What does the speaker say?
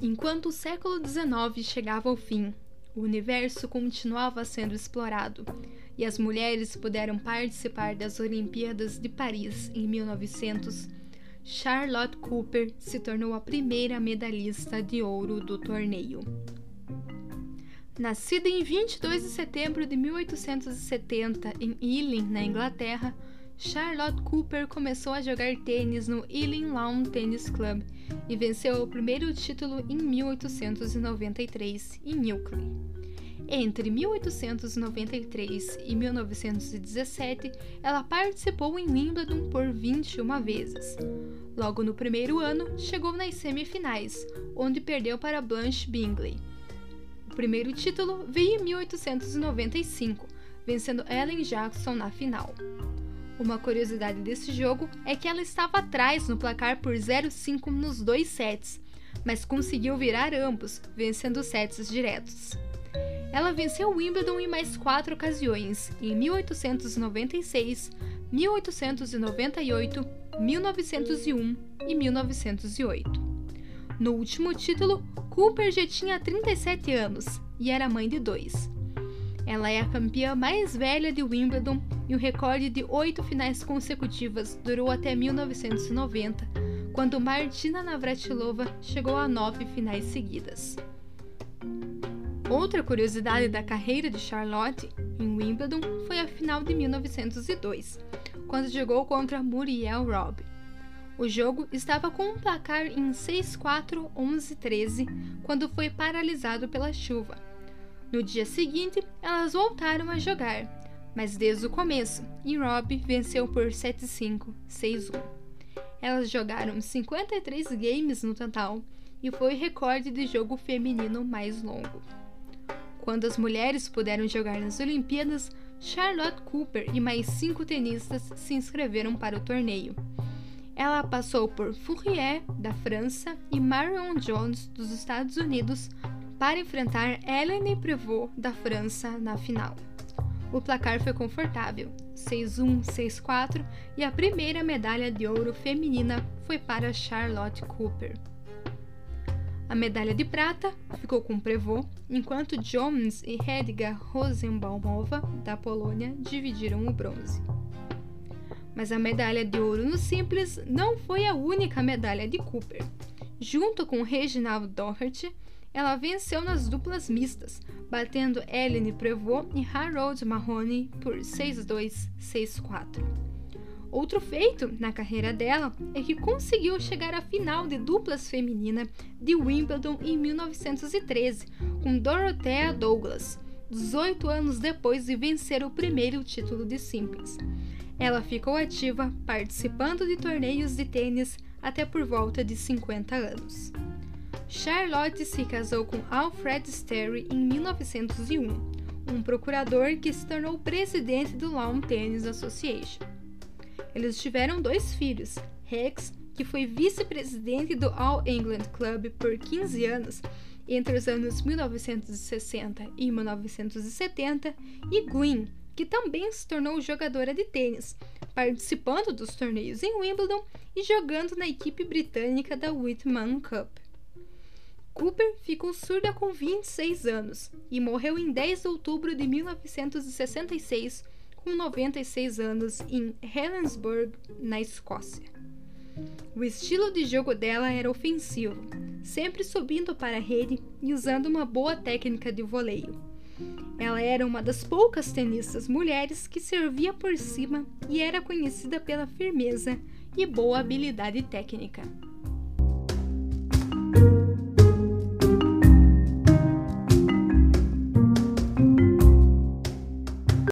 Enquanto o século XIX chegava ao fim, o universo continuava sendo explorado e as mulheres puderam participar das Olimpíadas de Paris em 1900. Charlotte Cooper se tornou a primeira medalhista de ouro do torneio. Nascida em 22 de setembro de 1870 em Ealing, na Inglaterra, Charlotte Cooper começou a jogar tênis no Ealing Lawn Tennis Club e venceu o primeiro título em 1893 em Newcley. Entre 1893 e 1917, ela participou em Wimbledon por 21 vezes. Logo no primeiro ano, chegou nas semifinais, onde perdeu para Blanche Bingley. O primeiro título veio em 1895, vencendo Ellen Jackson na final. Uma curiosidade desse jogo é que ela estava atrás no placar por 0-5 nos dois sets, mas conseguiu virar ambos, vencendo sets diretos. Ela venceu Wimbledon em mais quatro ocasiões, em 1896, 1898, 1901 e 1908. No último título, Cooper já tinha 37 anos e era mãe de dois. Ela é a campeã mais velha de Wimbledon e o recorde de oito finais consecutivas durou até 1990, quando Martina Navratilova chegou a nove finais seguidas. Outra curiosidade da carreira de Charlotte em Wimbledon foi a final de 1902, quando jogou contra Muriel Robb. O jogo estava com um placar em 6-4, 11-13 quando foi paralisado pela chuva no dia seguinte, elas voltaram a jogar, mas desde o começo, e Rob venceu por 7-5, 6-1. Elas jogaram 53 games no total e foi o recorde de jogo feminino mais longo. Quando as mulheres puderam jogar nas Olimpíadas, Charlotte Cooper e mais cinco tenistas se inscreveram para o torneio. Ela passou por Fourier, da França, e Marion Jones, dos Estados Unidos, para enfrentar Hélène Prévost da França na final. O placar foi confortável, 6-1, 6-4, e a primeira medalha de ouro feminina foi para Charlotte Cooper. A medalha de prata ficou com Prévost, enquanto Jones e Hedga Rosenbaumova, da Polônia, dividiram o bronze. Mas a medalha de ouro no simples não foi a única medalha de Cooper. Junto com Reginald Doherty, ela venceu nas duplas mistas, batendo Ellen Prevot e Harold Mahoney por 6-2, 6-4. Outro feito na carreira dela é que conseguiu chegar à final de duplas feminina de Wimbledon em 1913 com Dorothea Douglas, 18 anos depois de vencer o primeiro título de simples. Ela ficou ativa participando de torneios de tênis até por volta de 50 anos. Charlotte se casou com Alfred Sterry em 1901, um procurador que se tornou presidente do Lawn Tennis Association. Eles tiveram dois filhos, Rex, que foi vice-presidente do All England Club por 15 anos entre os anos 1960 e 1970, e Gwyn, que também se tornou jogadora de tênis, participando dos torneios em Wimbledon e jogando na equipe britânica da Whitman Cup. Cooper ficou surda com 26 anos e morreu em 10 de outubro de 1966, com 96 anos, em Helensburgh, na Escócia. O estilo de jogo dela era ofensivo, sempre subindo para a rede e usando uma boa técnica de voleio. Ela era uma das poucas tenistas mulheres que servia por cima e era conhecida pela firmeza e boa habilidade técnica.